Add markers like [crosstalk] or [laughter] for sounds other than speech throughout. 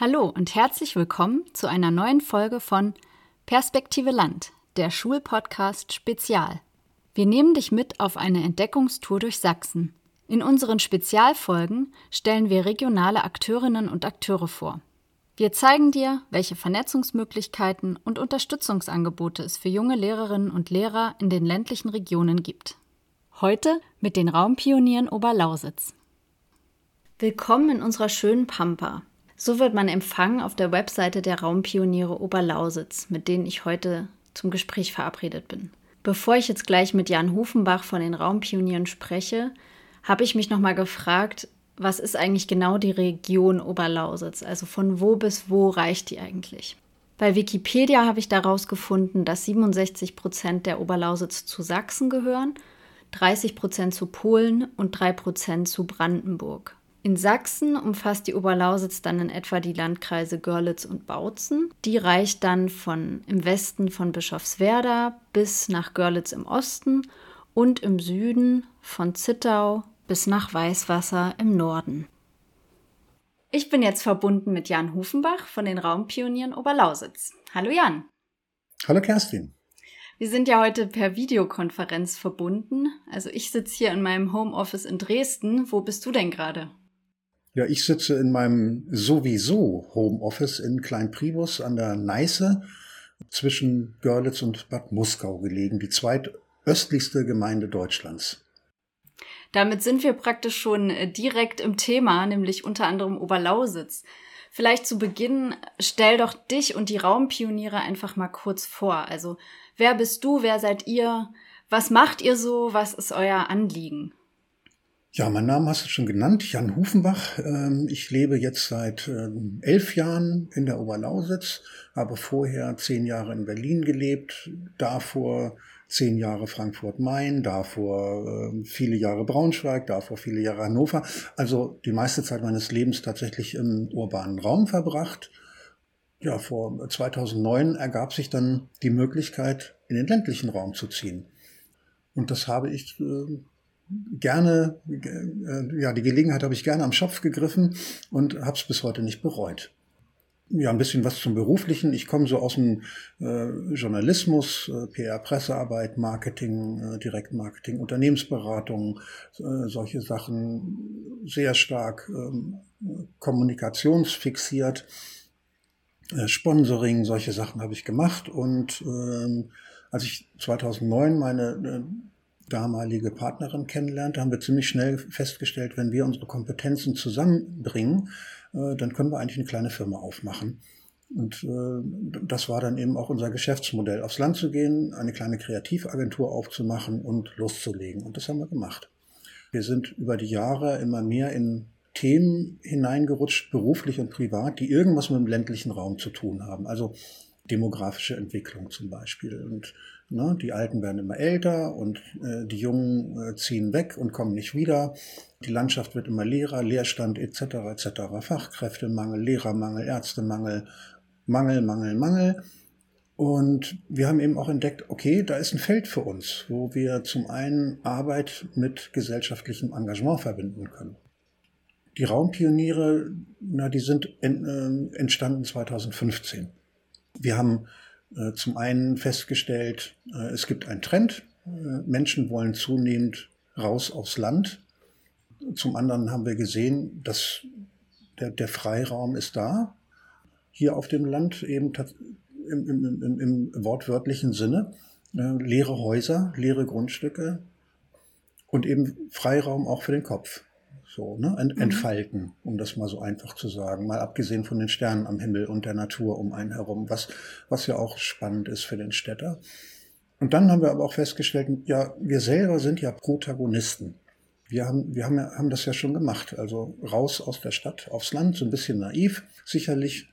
Hallo und herzlich willkommen zu einer neuen Folge von Perspektive Land, der Schulpodcast Spezial. Wir nehmen dich mit auf eine Entdeckungstour durch Sachsen. In unseren Spezialfolgen stellen wir regionale Akteurinnen und Akteure vor. Wir zeigen dir, welche Vernetzungsmöglichkeiten und Unterstützungsangebote es für junge Lehrerinnen und Lehrer in den ländlichen Regionen gibt. Heute mit den Raumpionieren Oberlausitz. Willkommen in unserer schönen Pampa. So wird man empfangen auf der Webseite der Raumpioniere Oberlausitz, mit denen ich heute zum Gespräch verabredet bin. Bevor ich jetzt gleich mit Jan Hufenbach von den Raumpionieren spreche, habe ich mich nochmal gefragt, was ist eigentlich genau die Region Oberlausitz? Also von wo bis wo reicht die eigentlich? Bei Wikipedia habe ich daraus gefunden, dass 67 Prozent der Oberlausitz zu Sachsen gehören, 30 Prozent zu Polen und 3 Prozent zu Brandenburg. In Sachsen umfasst die Oberlausitz dann in etwa die Landkreise Görlitz und Bautzen. Die reicht dann von im Westen von Bischofswerda bis nach Görlitz im Osten und im Süden von Zittau bis nach Weißwasser im Norden. Ich bin jetzt verbunden mit Jan Hufenbach von den Raumpionieren Oberlausitz. Hallo Jan. Hallo Kerstin. Wir sind ja heute per Videokonferenz verbunden. Also ich sitze hier in meinem Homeoffice in Dresden. Wo bist du denn gerade? Ja, ich sitze in meinem sowieso Homeoffice in Kleinpribus an der Neiße zwischen Görlitz und Bad Muskau gelegen, die zweitöstlichste Gemeinde Deutschlands. Damit sind wir praktisch schon äh, direkt im Thema, nämlich unter anderem Oberlausitz. Vielleicht zu Beginn stell doch dich und die Raumpioniere einfach mal kurz vor. Also, wer bist du? Wer seid ihr? Was macht ihr so? Was ist euer Anliegen? Ja, mein Name hast du schon genannt, Jan Hufenbach. Ähm, ich lebe jetzt seit ähm, elf Jahren in der Oberlausitz, habe vorher zehn Jahre in Berlin gelebt, davor zehn Jahre Frankfurt-Main, davor ähm, viele Jahre Braunschweig, davor viele Jahre Hannover. Also die meiste Zeit meines Lebens tatsächlich im urbanen Raum verbracht. Ja, vor 2009 ergab sich dann die Möglichkeit, in den ländlichen Raum zu ziehen. Und das habe ich gerne, äh, ja, die Gelegenheit habe ich gerne am Schopf gegriffen und habe es bis heute nicht bereut. Ja, ein bisschen was zum Beruflichen. Ich komme so aus dem äh, Journalismus, äh, PR, Pressearbeit, Marketing, äh, Direktmarketing, Unternehmensberatung, äh, solche Sachen sehr stark ähm, kommunikationsfixiert. Äh, Sponsoring, solche Sachen habe ich gemacht. Und ähm, als ich 2009 meine damalige Partnerin kennenlernte, haben wir ziemlich schnell festgestellt, wenn wir unsere Kompetenzen zusammenbringen, äh, dann können wir eigentlich eine kleine Firma aufmachen. Und äh, das war dann eben auch unser Geschäftsmodell, aufs Land zu gehen, eine kleine Kreativagentur aufzumachen und loszulegen. Und das haben wir gemacht. Wir sind über die Jahre immer mehr in Themen hineingerutscht, beruflich und privat, die irgendwas mit dem ländlichen Raum zu tun haben. Also demografische Entwicklung zum Beispiel. Und Ne? Die Alten werden immer älter und äh, die Jungen äh, ziehen weg und kommen nicht wieder. Die Landschaft wird immer leerer, Leerstand etc. etc. Fachkräftemangel, Lehrermangel, Ärztemangel, Mangel, Mangel, Mangel. Und wir haben eben auch entdeckt, okay, da ist ein Feld für uns, wo wir zum einen Arbeit mit gesellschaftlichem Engagement verbinden können. Die Raumpioniere, na, die sind äh, entstanden 2015. Wir haben äh, zum einen festgestellt, äh, es gibt einen Trend. Äh, Menschen wollen zunehmend raus aufs Land. Zum anderen haben wir gesehen, dass der, der Freiraum ist da. Hier auf dem Land eben im, im, im, im wortwörtlichen Sinne. leere Häuser, leere Grundstücke und eben Freiraum auch für den Kopf so, ne? Mhm. entfalten, um das mal so einfach zu sagen. Mal abgesehen von den Sternen am Himmel und der Natur um einen herum, was, was ja auch spannend ist für den Städter. Und dann haben wir aber auch festgestellt, ja, wir selber sind ja Protagonisten. Wir haben, wir haben, haben das ja schon gemacht. Also raus aus der Stadt aufs Land, so ein bisschen naiv, sicherlich.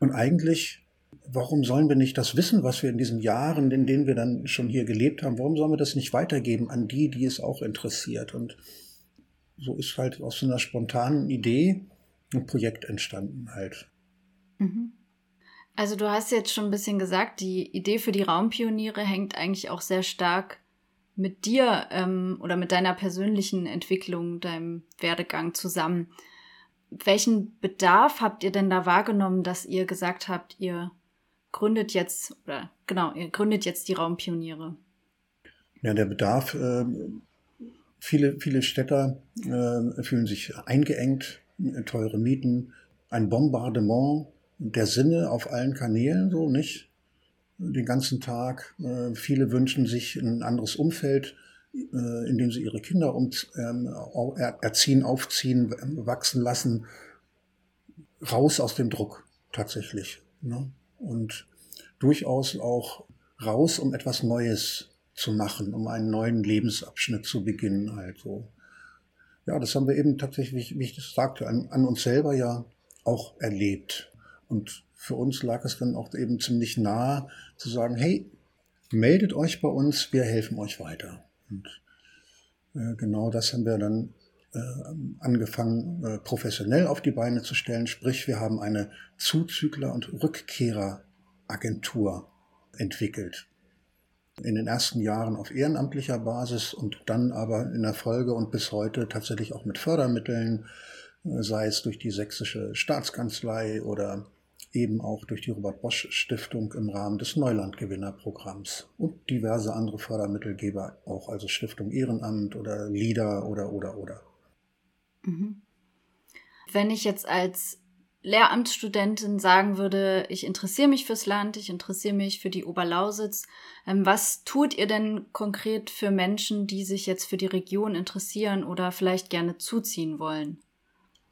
Und eigentlich, warum sollen wir nicht das Wissen, was wir in diesen Jahren, in denen wir dann schon hier gelebt haben, warum sollen wir das nicht weitergeben an die, die es auch interessiert? Und so ist halt aus so einer spontanen Idee ein Projekt entstanden halt. Mhm. Also du hast jetzt schon ein bisschen gesagt, die Idee für die Raumpioniere hängt eigentlich auch sehr stark mit dir ähm, oder mit deiner persönlichen Entwicklung, deinem Werdegang zusammen. welchen Bedarf habt ihr denn da wahrgenommen, dass ihr gesagt habt, ihr gründet jetzt, oder genau, ihr gründet jetzt die Raumpioniere? Ja, der Bedarf, äh, viele, viele Städter äh, fühlen sich eingeengt, teure Mieten, ein Bombardement der Sinne auf allen Kanälen, so nicht? Den ganzen Tag. Äh, viele wünschen sich ein anderes Umfeld, äh, in dem sie ihre Kinder um, ähm, erziehen, aufziehen, wachsen lassen. Raus aus dem Druck, tatsächlich. Ne? Und durchaus auch raus, um etwas Neues zu machen, um einen neuen Lebensabschnitt zu beginnen. Also ja, das haben wir eben tatsächlich, wie ich das sagte, an, an uns selber ja auch erlebt. Und für uns lag es dann auch eben ziemlich nah zu sagen, hey, meldet euch bei uns, wir helfen euch weiter. Und äh, genau das haben wir dann äh, angefangen, äh, professionell auf die Beine zu stellen. Sprich, wir haben eine Zuzügler- und Rückkehreragentur entwickelt. In den ersten Jahren auf ehrenamtlicher Basis und dann aber in der Folge und bis heute tatsächlich auch mit Fördermitteln, äh, sei es durch die sächsische Staatskanzlei oder eben auch durch die Robert Bosch Stiftung im Rahmen des Neulandgewinnerprogramms und diverse andere Fördermittelgeber auch, also Stiftung Ehrenamt oder LIDA oder oder oder. Mhm. Wenn ich jetzt als Lehramtsstudentin sagen würde, ich interessiere mich fürs Land, ich interessiere mich für die Oberlausitz, ähm, was tut ihr denn konkret für Menschen, die sich jetzt für die Region interessieren oder vielleicht gerne zuziehen wollen?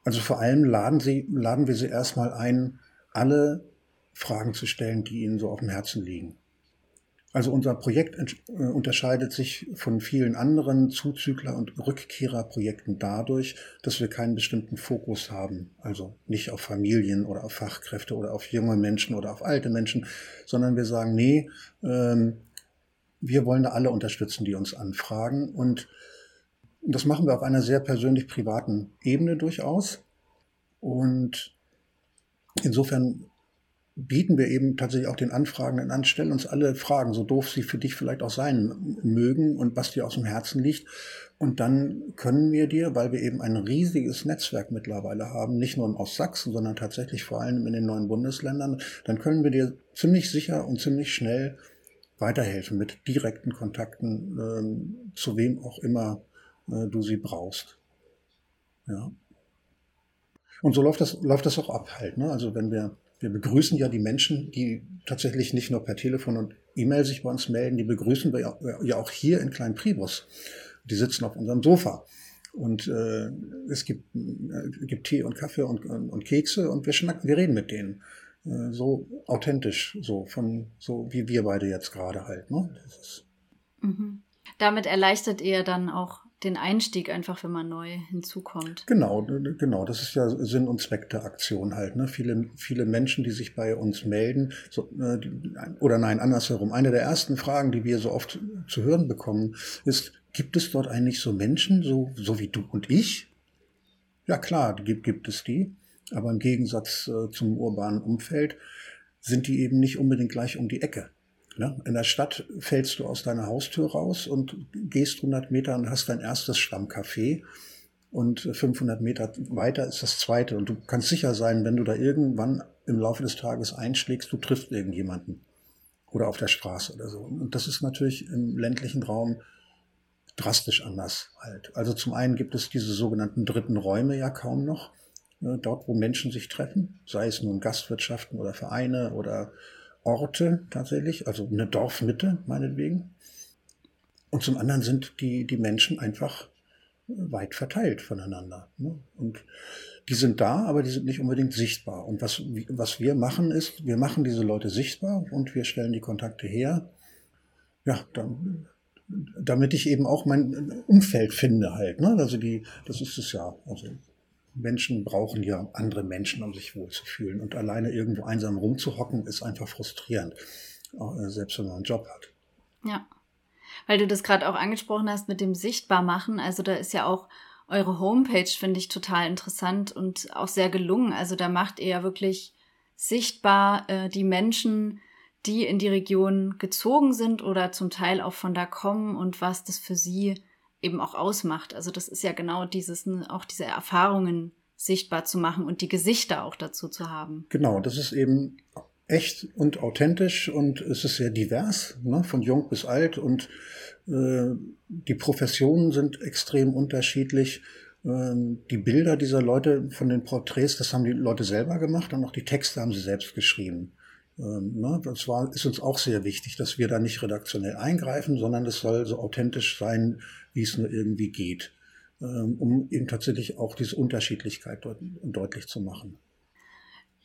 Also vor allem laden, sie, laden wir sie erstmal ein, alle Fragen zu stellen, die ihnen so auf dem Herzen liegen. Also unser Projekt äh, unterscheidet sich von vielen anderen Zuzügler- und Rückkehrerprojekten dadurch, dass wir keinen bestimmten Fokus haben. Also nicht auf Familien oder auf Fachkräfte oder auf junge Menschen oder auf alte Menschen, sondern wir sagen, nee, ähm, wir wollen da alle unterstützen, die uns anfragen. Und das machen wir auf einer sehr persönlich privaten Ebene durchaus. Und insofern bieten wir eben tatsächlich auch den Anfragenden an, stellen uns alle Fragen, so doof sie für dich vielleicht auch sein mögen und was dir aus dem Herzen liegt. Und dann können wir dir, weil wir eben ein riesiges Netzwerk mittlerweile haben, nicht nur aus Sachsen, sondern tatsächlich vor allem in den neuen Bundesländern, dann können wir dir ziemlich sicher und ziemlich schnell weiterhelfen mit direkten Kontakten, äh, zu wem auch immer äh, du sie brauchst. Ja. Und so läuft das, läuft das auch ab halt. Ne? Also wenn wir wir begrüßen ja die Menschen, die tatsächlich nicht nur per Telefon und E-Mail sich bei uns melden, die begrüßen wir ja auch hier in Klein Pribus. Die sitzen auf unserem Sofa. Und äh, es gibt, äh, gibt Tee und Kaffee und, und, und, Kekse und wir schnacken, wir reden mit denen. Äh, so authentisch, so von so wie wir beide jetzt gerade halt. Ne? Mhm. Damit erleichtert ihr dann auch den Einstieg einfach, wenn man neu hinzukommt. Genau, genau. Das ist ja Sinn und Zweck der Aktion halt. Ne? Viele, viele Menschen, die sich bei uns melden, so, äh, oder nein, andersherum. Eine der ersten Fragen, die wir so oft zu hören bekommen, ist, gibt es dort eigentlich so Menschen, so, so wie du und ich? Ja klar, gibt, gibt es die. Aber im Gegensatz äh, zum urbanen Umfeld sind die eben nicht unbedingt gleich um die Ecke. Ne? In der Stadt fällst du aus deiner Haustür raus und gehst 100 Meter und hast dein erstes Stammcafé. Und 500 Meter weiter ist das zweite. Und du kannst sicher sein, wenn du da irgendwann im Laufe des Tages einschlägst, du triffst irgendjemanden. Oder auf der Straße oder so. Und das ist natürlich im ländlichen Raum drastisch anders halt. Also zum einen gibt es diese sogenannten dritten Räume ja kaum noch. Ne? Dort, wo Menschen sich treffen, sei es nun Gastwirtschaften oder Vereine oder Orte tatsächlich, also eine Dorfmitte meinetwegen. Und zum anderen sind die, die Menschen einfach weit verteilt voneinander. Ne? Und die sind da, aber die sind nicht unbedingt sichtbar. Und was, was wir machen ist, wir machen diese Leute sichtbar und wir stellen die Kontakte her. Ja, dann, damit ich eben auch mein Umfeld finde halt. Ne? Also die, das ist es ja. Also Menschen brauchen ja andere Menschen, um sich wohlzufühlen. Und alleine irgendwo einsam rumzuhocken, ist einfach frustrierend, äh, selbst wenn man einen Job hat. Ja, weil du das gerade auch angesprochen hast mit dem Sichtbarmachen. Also da ist ja auch eure Homepage, finde ich, total interessant und auch sehr gelungen. Also da macht ihr ja wirklich sichtbar äh, die Menschen, die in die Region gezogen sind oder zum Teil auch von da kommen und was das für sie eben auch ausmacht. Also das ist ja genau dieses, auch diese Erfahrungen sichtbar zu machen und die Gesichter auch dazu zu haben. Genau, das ist eben echt und authentisch und es ist sehr divers, ne, von jung bis alt und äh, die Professionen sind extrem unterschiedlich. Ähm, die Bilder dieser Leute von den Porträts, das haben die Leute selber gemacht und auch die Texte haben sie selbst geschrieben. Ähm, ne, das war, ist uns auch sehr wichtig, dass wir da nicht redaktionell eingreifen, sondern es soll so authentisch sein, wie es nur irgendwie geht, ähm, um eben tatsächlich auch diese Unterschiedlichkeit deut deutlich zu machen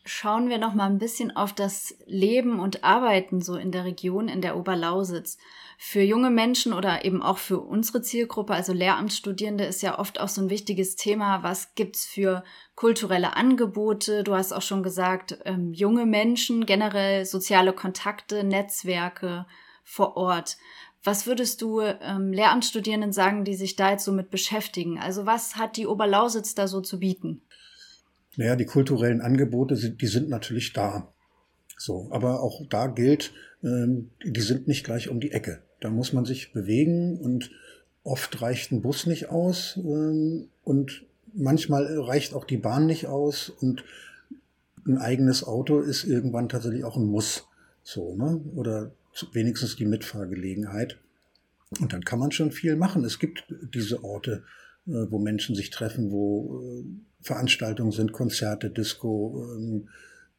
schauen wir noch mal ein bisschen auf das Leben und Arbeiten so in der Region, in der Oberlausitz. Für junge Menschen oder eben auch für unsere Zielgruppe, also Lehramtsstudierende, ist ja oft auch so ein wichtiges Thema. Was gibt's für kulturelle Angebote? Du hast auch schon gesagt, ähm, junge Menschen, generell soziale Kontakte, Netzwerke vor Ort. Was würdest du ähm, Lehramtsstudierenden sagen, die sich da jetzt so mit beschäftigen? Also was hat die Oberlausitz da so zu bieten? Naja, die kulturellen Angebote, die sind natürlich da. So, aber auch da gilt, ähm, die sind nicht gleich um die Ecke. Da muss man sich bewegen und oft reicht ein Bus nicht aus ähm, und manchmal reicht auch die Bahn nicht aus und ein eigenes Auto ist irgendwann tatsächlich auch ein Muss. So, ne? Oder wenigstens die Mitfahrgelegenheit. Und dann kann man schon viel machen. Es gibt diese Orte, wo Menschen sich treffen, wo äh, Veranstaltungen sind, Konzerte, Disco, ähm,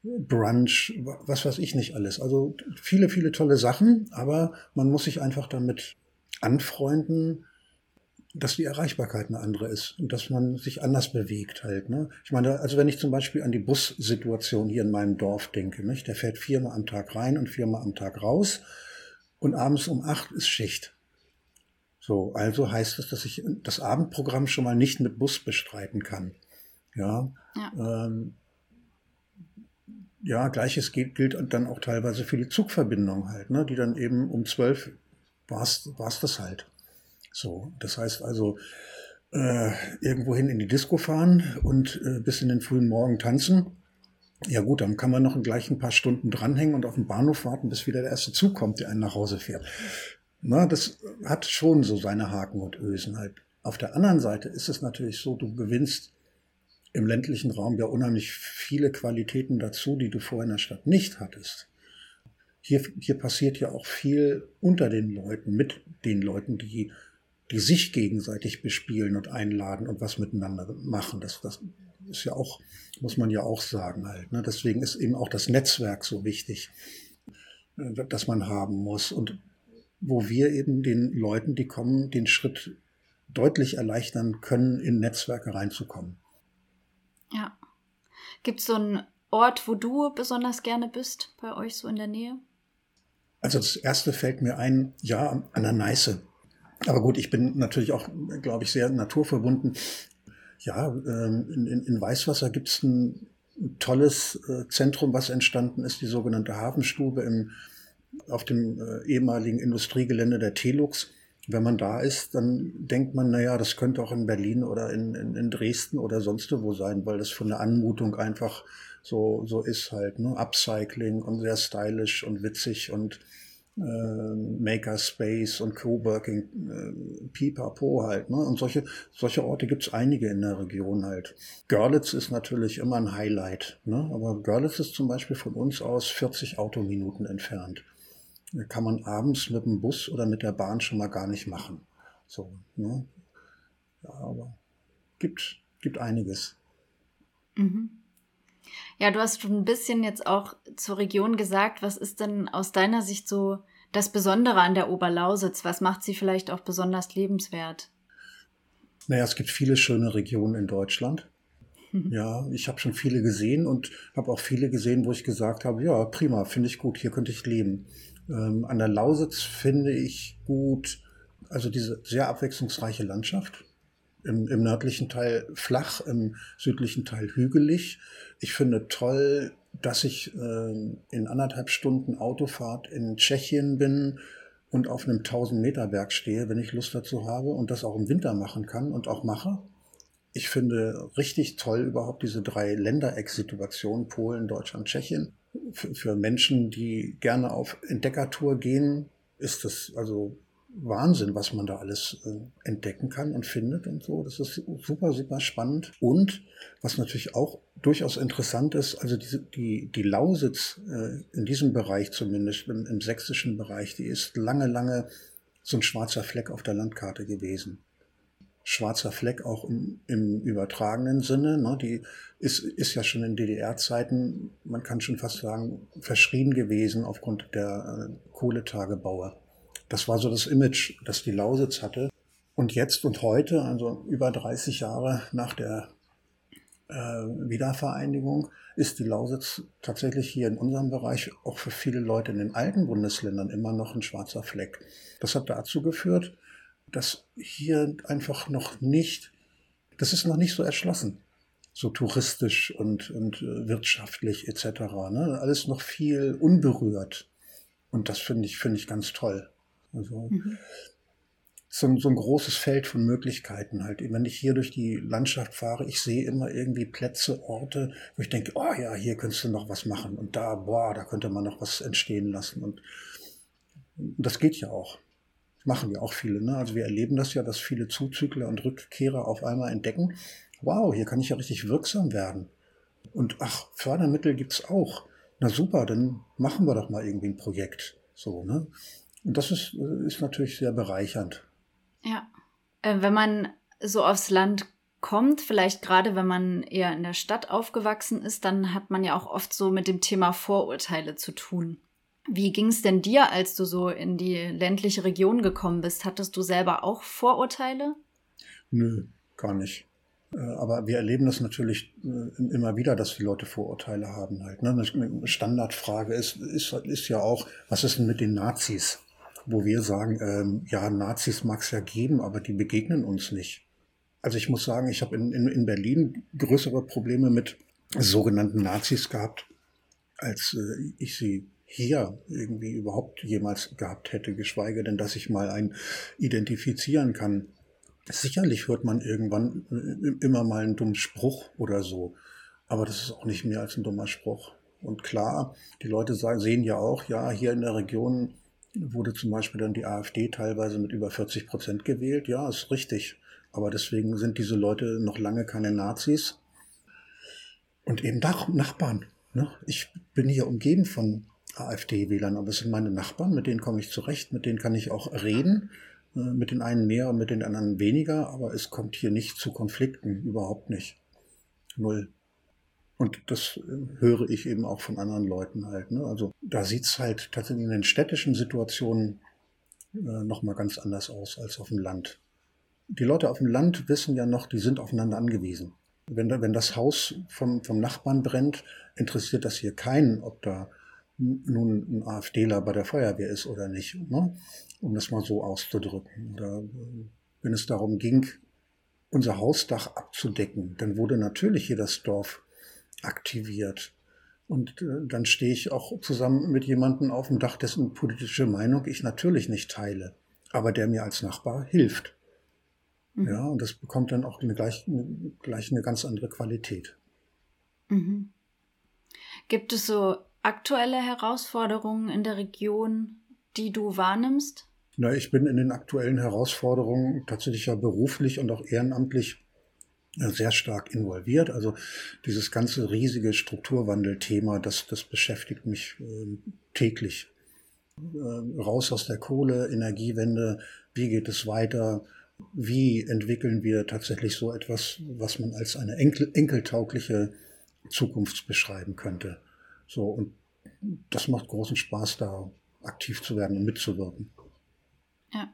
Brunch, was weiß ich nicht alles. Also viele, viele tolle Sachen, aber man muss sich einfach damit anfreunden, dass die Erreichbarkeit eine andere ist und dass man sich anders bewegt halt. Ne? Ich meine, also wenn ich zum Beispiel an die Bussituation hier in meinem Dorf denke, nicht? der fährt viermal am Tag rein und viermal am Tag raus und abends um acht ist Schicht. So, also heißt es, dass ich das Abendprogramm schon mal nicht mit Bus bestreiten kann. Ja. Ja, ähm, ja gleiches gilt, gilt dann auch teilweise für die Zugverbindung halt, ne? die dann eben um zwölf war es das halt. So, das heißt also, äh, irgendwohin in die Disco fahren und äh, bis in den frühen Morgen tanzen. Ja gut, dann kann man noch gleich ein paar Stunden dranhängen und auf den Bahnhof warten, bis wieder der erste Zug kommt, der einen nach Hause fährt. Na, das hat schon so seine Haken und Ösen halt. Auf der anderen Seite ist es natürlich so, du gewinnst im ländlichen Raum ja unheimlich viele Qualitäten dazu, die du vorher in der Stadt nicht hattest. Hier, hier passiert ja auch viel unter den Leuten, mit den Leuten, die, die sich gegenseitig bespielen und einladen und was miteinander machen. Das, das ist ja auch, muss man ja auch sagen halt. Ne? Deswegen ist eben auch das Netzwerk so wichtig, äh, das man haben muss. Und wo wir eben den Leuten, die kommen, den Schritt deutlich erleichtern können, in Netzwerke reinzukommen. Ja. Gibt es so einen Ort, wo du besonders gerne bist, bei euch so in der Nähe? Also das erste fällt mir ein, ja, an der Neiße. Aber gut, ich bin natürlich auch, glaube ich, sehr naturverbunden. Ja, ähm, in, in, in Weißwasser gibt es ein tolles äh, Zentrum, was entstanden ist, die sogenannte Hafenstube im, auf dem äh, ehemaligen Industriegelände der Telux wenn man da ist, dann denkt man, naja, das könnte auch in Berlin oder in, in, in Dresden oder sonst wo sein, weil das von der Anmutung einfach so, so ist halt. Ne? Upcycling und sehr stylisch und witzig und äh, Makerspace und Coworking, äh, pipapo halt. Ne? Und solche, solche Orte gibt's einige in der Region halt. Görlitz ist natürlich immer ein Highlight, ne? aber Görlitz ist zum Beispiel von uns aus 40 Autominuten entfernt kann man abends mit dem Bus oder mit der Bahn schon mal gar nicht machen. So, ne? Ja, aber gibt, gibt einiges. Mhm. Ja, du hast schon ein bisschen jetzt auch zur Region gesagt. Was ist denn aus deiner Sicht so das Besondere an der Oberlausitz? Was macht sie vielleicht auch besonders lebenswert? Naja, es gibt viele schöne Regionen in Deutschland. Ja, ich habe schon viele gesehen und habe auch viele gesehen, wo ich gesagt habe, ja, prima, finde ich gut, hier könnte ich leben. Ähm, an der Lausitz finde ich gut, also diese sehr abwechslungsreiche Landschaft. Im, Im nördlichen Teil flach, im südlichen Teil hügelig. Ich finde toll, dass ich äh, in anderthalb Stunden Autofahrt in Tschechien bin und auf einem 1000 Meter Berg stehe, wenn ich Lust dazu habe und das auch im Winter machen kann und auch mache. Ich finde richtig toll überhaupt diese drei Ländereck-Situationen, Polen, Deutschland, Tschechien für, für Menschen, die gerne auf Entdeckertour gehen, ist das also Wahnsinn, was man da alles äh, entdecken kann und findet und so. Das ist super, super spannend. Und was natürlich auch durchaus interessant ist, also diese, die, die Lausitz äh, in diesem Bereich zumindest, im, im sächsischen Bereich, die ist lange, lange so ein schwarzer Fleck auf der Landkarte gewesen schwarzer Fleck auch im, im übertragenen Sinne. Ne? Die ist, ist ja schon in DDR-Zeiten, man kann schon fast sagen, verschrien gewesen aufgrund der äh, Kohletagebaue. Das war so das Image, das die Lausitz hatte. Und jetzt und heute, also über 30 Jahre nach der äh, Wiedervereinigung, ist die Lausitz tatsächlich hier in unserem Bereich auch für viele Leute in den alten Bundesländern immer noch ein schwarzer Fleck. Das hat dazu geführt, dass hier einfach noch nicht, das ist noch nicht so erschlossen, so touristisch und, und äh, wirtschaftlich etc. Ne? Alles noch viel unberührt. Und das finde ich, finde ich ganz toll. Also mhm. so, so ein großes Feld von Möglichkeiten halt. Wenn ich hier durch die Landschaft fahre, ich sehe immer irgendwie Plätze, Orte, wo ich denke, oh ja, hier könntest du noch was machen. Und da, boah, da könnte man noch was entstehen lassen. Und das geht ja auch machen ja auch viele. Ne? Also wir erleben das ja, dass viele Zuzügler und Rückkehrer auf einmal entdecken, wow, hier kann ich ja richtig wirksam werden. Und ach, Fördermittel gibt's auch. Na super, dann machen wir doch mal irgendwie ein Projekt. So, ne? Und das ist, ist natürlich sehr bereichernd. Ja. Äh, wenn man so aufs Land kommt, vielleicht gerade wenn man eher in der Stadt aufgewachsen ist, dann hat man ja auch oft so mit dem Thema Vorurteile zu tun. Wie ging es denn dir, als du so in die ländliche Region gekommen bist? Hattest du selber auch Vorurteile? Nö, gar nicht. Äh, aber wir erleben das natürlich äh, immer wieder, dass die Leute Vorurteile haben halt. Ne? Eine Standardfrage ist, ist, ist ja auch, was ist denn mit den Nazis? Wo wir sagen, ähm, ja, Nazis mag es ja geben, aber die begegnen uns nicht. Also ich muss sagen, ich habe in, in, in Berlin größere Probleme mit sogenannten Nazis gehabt, als äh, ich sie hier irgendwie überhaupt jemals gehabt hätte, geschweige denn, dass ich mal einen identifizieren kann. Sicherlich hört man irgendwann äh, immer mal einen dummen Spruch oder so, aber das ist auch nicht mehr als ein dummer Spruch. Und klar, die Leute sehen ja auch, ja, hier in der Region wurde zum Beispiel dann die AfD teilweise mit über 40 Prozent gewählt. Ja, ist richtig. Aber deswegen sind diese Leute noch lange keine Nazis. Und eben Nachbarn. Ne? Ich bin hier umgeben von AfD-Wählern, aber es sind meine Nachbarn, mit denen komme ich zurecht, mit denen kann ich auch reden, äh, mit den einen mehr und mit den anderen weniger, aber es kommt hier nicht zu Konflikten, überhaupt nicht. Null. Und das äh, höre ich eben auch von anderen Leuten halt. Ne? Also da sieht es halt tatsächlich in den städtischen Situationen äh, nochmal ganz anders aus als auf dem Land. Die Leute auf dem Land wissen ja noch, die sind aufeinander angewiesen. Wenn, wenn das Haus vom, vom Nachbarn brennt, interessiert das hier keinen, ob da nun ein AfDler bei der Feuerwehr ist oder nicht, ne? um das mal so auszudrücken. Da, wenn es darum ging, unser Hausdach abzudecken, dann wurde natürlich hier das Dorf aktiviert. Und äh, dann stehe ich auch zusammen mit jemandem auf dem Dach, dessen politische Meinung ich natürlich nicht teile, aber der mir als Nachbar hilft. Mhm. Ja, und das bekommt dann auch eine, gleich, eine, gleich eine ganz andere Qualität. Mhm. Gibt es so aktuelle Herausforderungen in der Region, die du wahrnimmst? Na, ich bin in den aktuellen Herausforderungen tatsächlich ja beruflich und auch ehrenamtlich äh, sehr stark involviert. Also dieses ganze riesige Strukturwandelthema, das, das beschäftigt mich äh, täglich. Äh, raus aus der Kohle, Energiewende, wie geht es weiter? Wie entwickeln wir tatsächlich so etwas, was man als eine enkel, enkeltaugliche Zukunft beschreiben könnte? So, und das macht großen Spaß, da aktiv zu werden und mitzuwirken. Ja.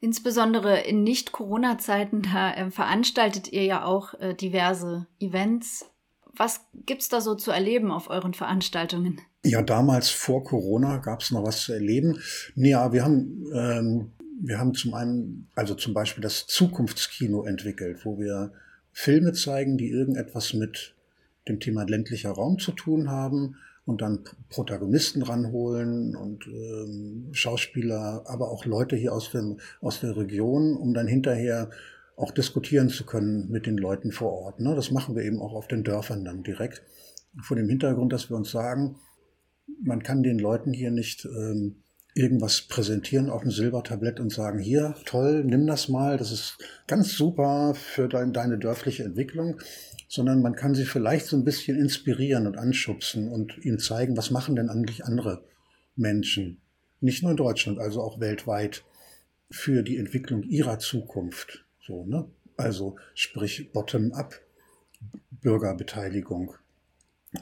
Insbesondere in Nicht-Corona-Zeiten, da äh, veranstaltet ihr ja auch äh, diverse Events. Was gibt es da so zu erleben auf euren Veranstaltungen? Ja, damals vor Corona gab es noch was zu erleben. Ja, wir haben, ähm, wir haben zum einen, also zum Beispiel das Zukunftskino entwickelt, wo wir Filme zeigen, die irgendetwas mit dem Thema ländlicher Raum zu tun haben und dann Protagonisten ranholen und ähm, Schauspieler, aber auch Leute hier aus, dem, aus der Region, um dann hinterher auch diskutieren zu können mit den Leuten vor Ort. Ne? Das machen wir eben auch auf den Dörfern dann direkt. Vor dem Hintergrund, dass wir uns sagen, man kann den Leuten hier nicht ähm, irgendwas präsentieren auf dem Silbertablett und sagen, hier, toll, nimm das mal, das ist ganz super für dein, deine dörfliche Entwicklung, sondern man kann sie vielleicht so ein bisschen inspirieren und anschubsen und ihnen zeigen, was machen denn eigentlich andere Menschen, nicht nur in Deutschland, also auch weltweit, für die Entwicklung ihrer Zukunft. So, ne? Also sprich bottom-up Bürgerbeteiligung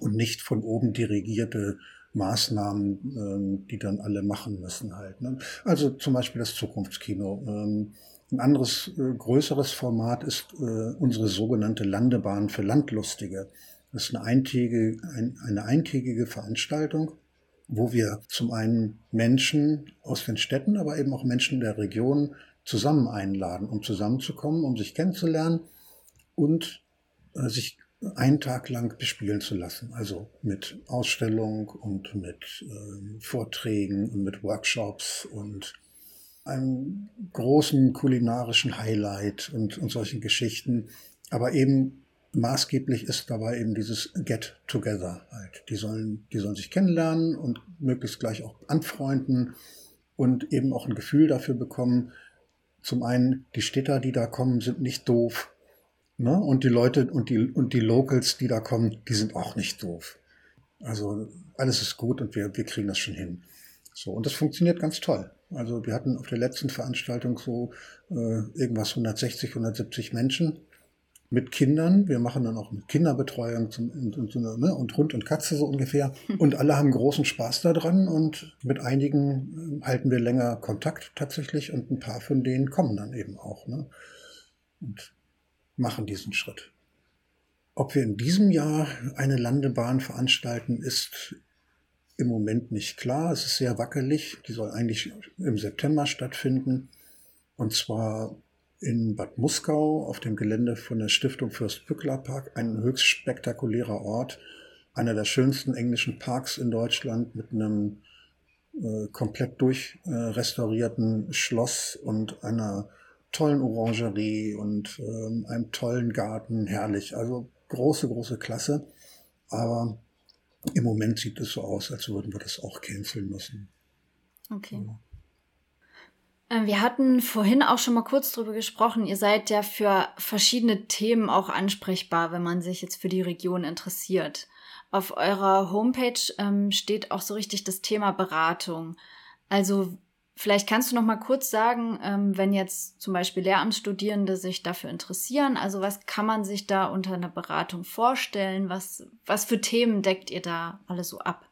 und nicht von oben dirigierte Maßnahmen, ähm, die dann alle machen müssen halt. Ne? Also zum Beispiel das Zukunftskino. Ähm, ein anderes, äh, größeres Format ist äh, unsere sogenannte Landebahn für Landlustige. Das ist eine eintägige, ein, eine eintägige Veranstaltung, wo wir zum einen Menschen aus den Städten, aber eben auch Menschen der Region zusammen einladen, um zusammenzukommen, um sich kennenzulernen und äh, sich einen Tag lang bespielen zu lassen. Also mit Ausstellung und mit äh, Vorträgen und mit Workshops und einem großen kulinarischen Highlight und, und solchen Geschichten. Aber eben maßgeblich ist dabei eben dieses Get Together halt. Die sollen, die sollen sich kennenlernen und möglichst gleich auch anfreunden und eben auch ein Gefühl dafür bekommen. Zum einen, die Städter, die da kommen, sind nicht doof Ne? Und die Leute und die, und die Locals, die da kommen, die sind auch nicht doof. Also alles ist gut und wir, wir kriegen das schon hin. So, und das funktioniert ganz toll. Also wir hatten auf der letzten Veranstaltung so äh, irgendwas 160, 170 Menschen mit Kindern. Wir machen dann auch mit Kinderbetreuung zum, und, und, ne, und Hund und Katze so ungefähr. [laughs] Und alle haben großen Spaß daran und mit einigen äh, halten wir länger Kontakt tatsächlich und ein paar von denen kommen dann eben auch. Ne? Und machen diesen Schritt. Ob wir in diesem Jahr eine Landebahn veranstalten, ist im Moment nicht klar. Es ist sehr wackelig. Die soll eigentlich im September stattfinden. Und zwar in Bad Muskau auf dem Gelände von der Stiftung Fürst-Pückler Park. Ein höchst spektakulärer Ort. Einer der schönsten englischen Parks in Deutschland mit einem äh, komplett durchrestaurierten äh, Schloss und einer tollen Orangerie und ähm, einem tollen Garten, herrlich. Also große, große Klasse. Aber im Moment sieht es so aus, als würden wir das auch canceln müssen. Okay. Ja. Ähm, wir hatten vorhin auch schon mal kurz drüber gesprochen. Ihr seid ja für verschiedene Themen auch ansprechbar, wenn man sich jetzt für die Region interessiert. Auf eurer Homepage ähm, steht auch so richtig das Thema Beratung. Also Vielleicht kannst du noch mal kurz sagen, ähm, wenn jetzt zum Beispiel Lehramtsstudierende sich dafür interessieren, also was kann man sich da unter einer Beratung vorstellen? Was, was für Themen deckt ihr da alles so ab?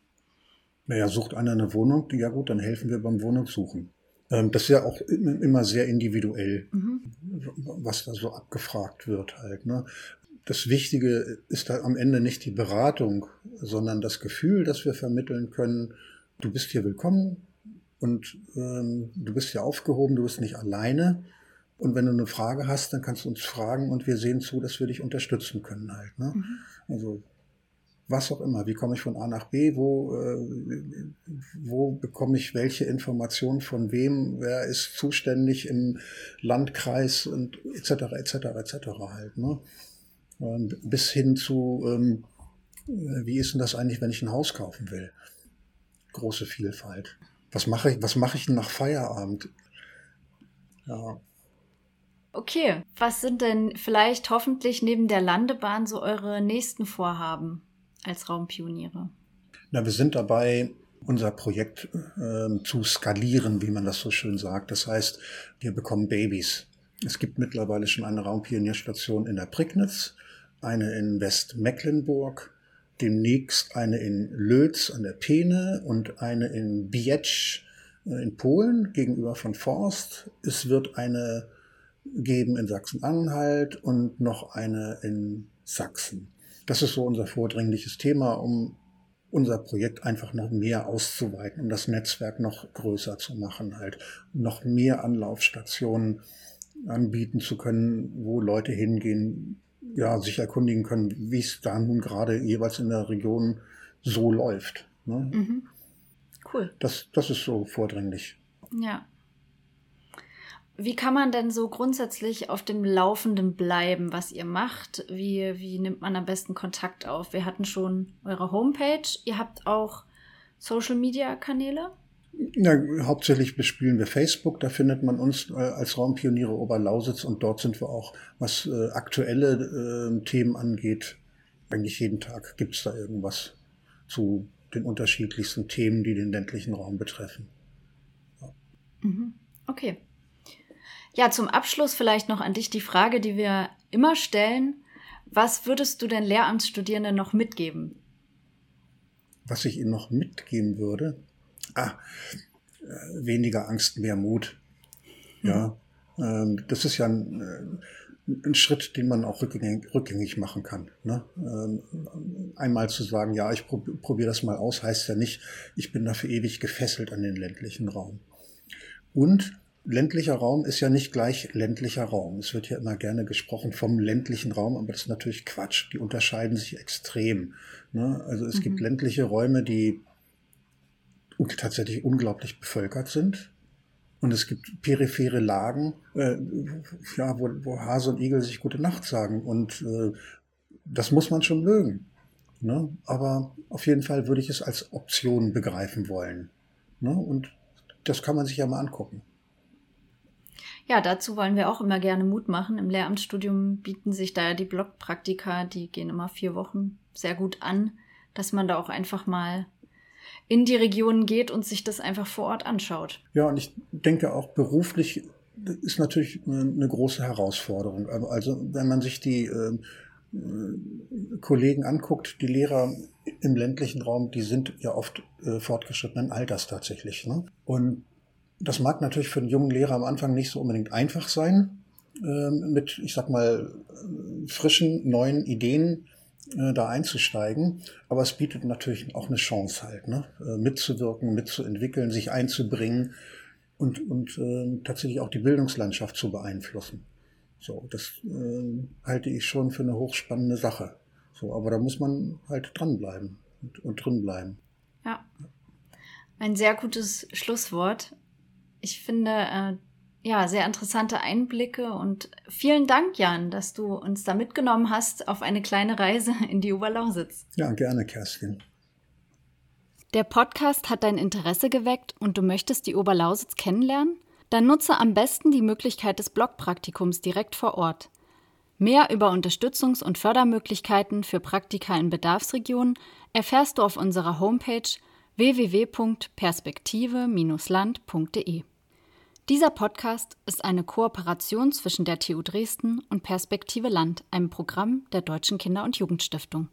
Naja, sucht einer eine Wohnung, ja gut, dann helfen wir beim Wohnungssuchen. Ähm, das ist ja auch immer sehr individuell, mhm. was da so abgefragt wird halt. Ne? Das Wichtige ist da am Ende nicht die Beratung, sondern das Gefühl, das wir vermitteln können, du bist hier willkommen, und ähm, du bist hier aufgehoben, du bist nicht alleine. Und wenn du eine Frage hast, dann kannst du uns fragen und wir sehen zu, dass wir dich unterstützen können halt. Ne? Mhm. Also was auch immer, wie komme ich von A nach B, wo, äh, wo bekomme ich welche Informationen von wem, wer ist zuständig im Landkreis und etc. etc. etc. halt. Ne? Und bis hin zu, ähm, wie ist denn das eigentlich, wenn ich ein Haus kaufen will? Große Vielfalt was mache ich, was mache ich nach Feierabend? Ja. Okay, was sind denn vielleicht hoffentlich neben der Landebahn so eure nächsten Vorhaben als Raumpioniere? Na, wir sind dabei, unser Projekt äh, zu skalieren, wie man das so schön sagt. Das heißt, wir bekommen Babys. Es gibt mittlerweile schon eine Raumpionierstation in der Prignitz, eine in Westmecklenburg, demnächst eine in Lötz an der Peene und eine in Biecz äh, in Polen gegenüber von Forst. Es wird eine geben in Sachsen-Anhalt und noch eine in Sachsen. Das ist so unser vordringliches Thema, um unser Projekt einfach noch mehr auszuweiten, um das Netzwerk noch größer zu machen, halt noch mehr Anlaufstationen anbieten zu können, wo Leute hingehen, ja, sich erkundigen können, wie es da nun gerade jeweils in der Region so läuft. Ne? Mhm. Cool. Das, das ist so vordringlich. Ja. Wie kann man denn so grundsätzlich auf dem Laufenden bleiben, was ihr macht? Wie, wie nimmt man am besten Kontakt auf? Wir hatten schon eure Homepage. Ihr habt auch Social Media Kanäle? Ja, hauptsächlich bespielen wir Facebook. Da findet man uns äh, als Raumpioniere Oberlausitz und dort sind wir auch, was äh, aktuelle äh, Themen angeht, eigentlich jeden Tag gibt es da irgendwas zu den unterschiedlichsten Themen, die den ländlichen Raum betreffen. Ja. Mhm. Okay. Ja, zum Abschluss vielleicht noch an dich die Frage, die wir immer stellen. Was würdest du den Lehramtsstudierenden noch mitgeben? Was ich ihnen noch mitgeben würde? Ah, äh, weniger Angst, mehr Mut. Ja, mhm. das ist ja ein, äh, ein, Schritt, den man auch rückgängig, rückgängig machen kann. Ne? Ähm, einmal zu sagen, ja, ich probiere das mal aus, heißt ja nicht, ich bin dafür ewig gefesselt an den ländlichen Raum. Und ländlicher Raum ist ja nicht gleich ländlicher Raum. Es wird ja immer gerne gesprochen vom ländlichen Raum, aber das ist natürlich Quatsch. Die unterscheiden sich extrem. Ne? Also es mhm. gibt ländliche Räume, die tatsächlich unglaublich bevölkert sind. Und es gibt periphere Lagen, äh, ja, wo, wo Hase und Igel sich gute Nacht sagen. Und äh, das muss man schon mögen. Ne? Aber auf jeden Fall würde ich es als Option begreifen wollen. Ne? Und das kann man sich ja mal angucken. Ja, dazu wollen wir auch immer gerne Mut machen. Im Lehramtsstudium bieten sich da ja die Blockpraktika, die gehen immer vier Wochen sehr gut an, dass man da auch einfach mal in die Regionen geht und sich das einfach vor Ort anschaut. Ja, und ich denke auch beruflich ist natürlich eine große Herausforderung. Also wenn man sich die äh, Kollegen anguckt, die Lehrer im ländlichen Raum, die sind ja oft äh, fortgeschrittenen Alters tatsächlich. Ne? Und das mag natürlich für einen jungen Lehrer am Anfang nicht so unbedingt einfach sein, äh, mit, ich sag mal, frischen, neuen Ideen äh, da einzusteigen. Aber es bietet natürlich auch eine Chance halt, ne? Äh, mitzuwirken, mitzuentwickeln, sich einzubringen und, und äh, tatsächlich auch die Bildungslandschaft zu beeinflussen. So, das äh, halte ich schon für eine hochspannende Sache. So, aber da muss man halt dranbleiben und, und drin Ja. Ein sehr gutes Schlusswort. Ich finde, äh, ja, sehr interessante Einblicke und vielen Dank, Jan, dass du uns da mitgenommen hast auf eine kleine Reise [laughs] in die Oberlausitz. Ja, gerne, Kerstin. Der Podcast hat dein Interesse geweckt und du möchtest die Oberlausitz kennenlernen? Dann nutze am besten die Möglichkeit des Blogpraktikums direkt vor Ort. Mehr über Unterstützungs- und Fördermöglichkeiten für Praktika in Bedarfsregionen erfährst du auf unserer Homepage www.perspektive-land.de. Dieser Podcast ist eine Kooperation zwischen der TU Dresden und Perspektive Land, einem Programm der Deutschen Kinder- und Jugendstiftung.